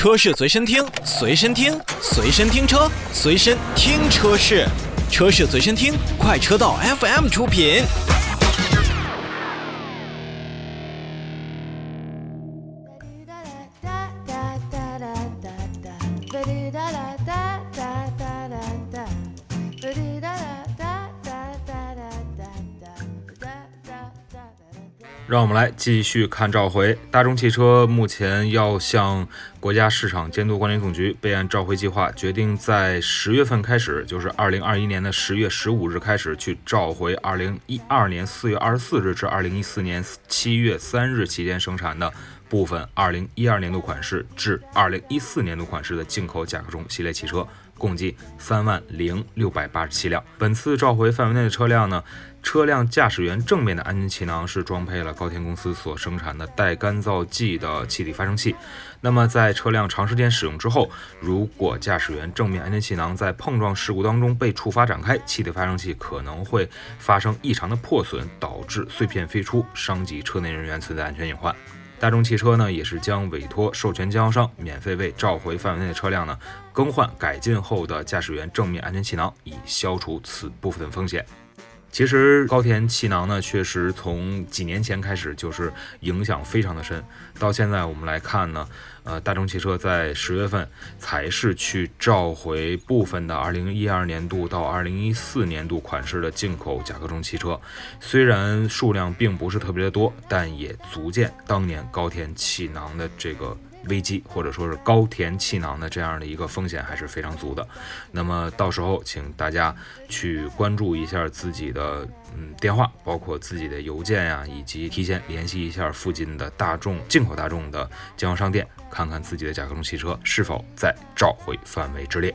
车市随身听，随身听，随身听车，随身听车市，车市随身听，快车道 FM 出品。让我们来继续看召回。大众汽车目前要向国家市场监督管理总局备案召回计划，决定在十月份开始，就是二零二一年的十月十五日开始去召回二零一二年四月二十四日至二零一四年七月三日期间生产的部分二零一二年度款式至二零一四年度款式的进口甲壳虫系列汽车。共计三万零六百八十七辆。本次召回范围内的车辆呢，车辆驾驶员正面的安全气囊是装配了高田公司所生产的带干燥剂的气体发生器。那么在在车辆长时间使用之后，如果驾驶员正面安全气囊在碰撞事故当中被触发展开，气体发生器可能会发生异常的破损，导致碎片飞出，伤及车内人员，存在安全隐患。大众汽车呢，也是将委托授权经销商免费为召回范围内的车辆呢更换改进后的驾驶员正面安全气囊，以消除此部分风险。其实高田气囊呢，确实从几年前开始就是影响非常的深。到现在我们来看呢，呃，大众汽车在十月份才是去召回部分的2012年度到2014年度款式的进口甲壳虫汽车。虽然数量并不是特别的多，但也足见当年高田气囊的这个。危机或者说是高田气囊的这样的一个风险还是非常足的。那么到时候请大家去关注一下自己的嗯电话，包括自己的邮件呀，以及提前联系一下附近的大众进口大众的经销商店，看看自己的甲壳虫汽车是否在召回范围之列。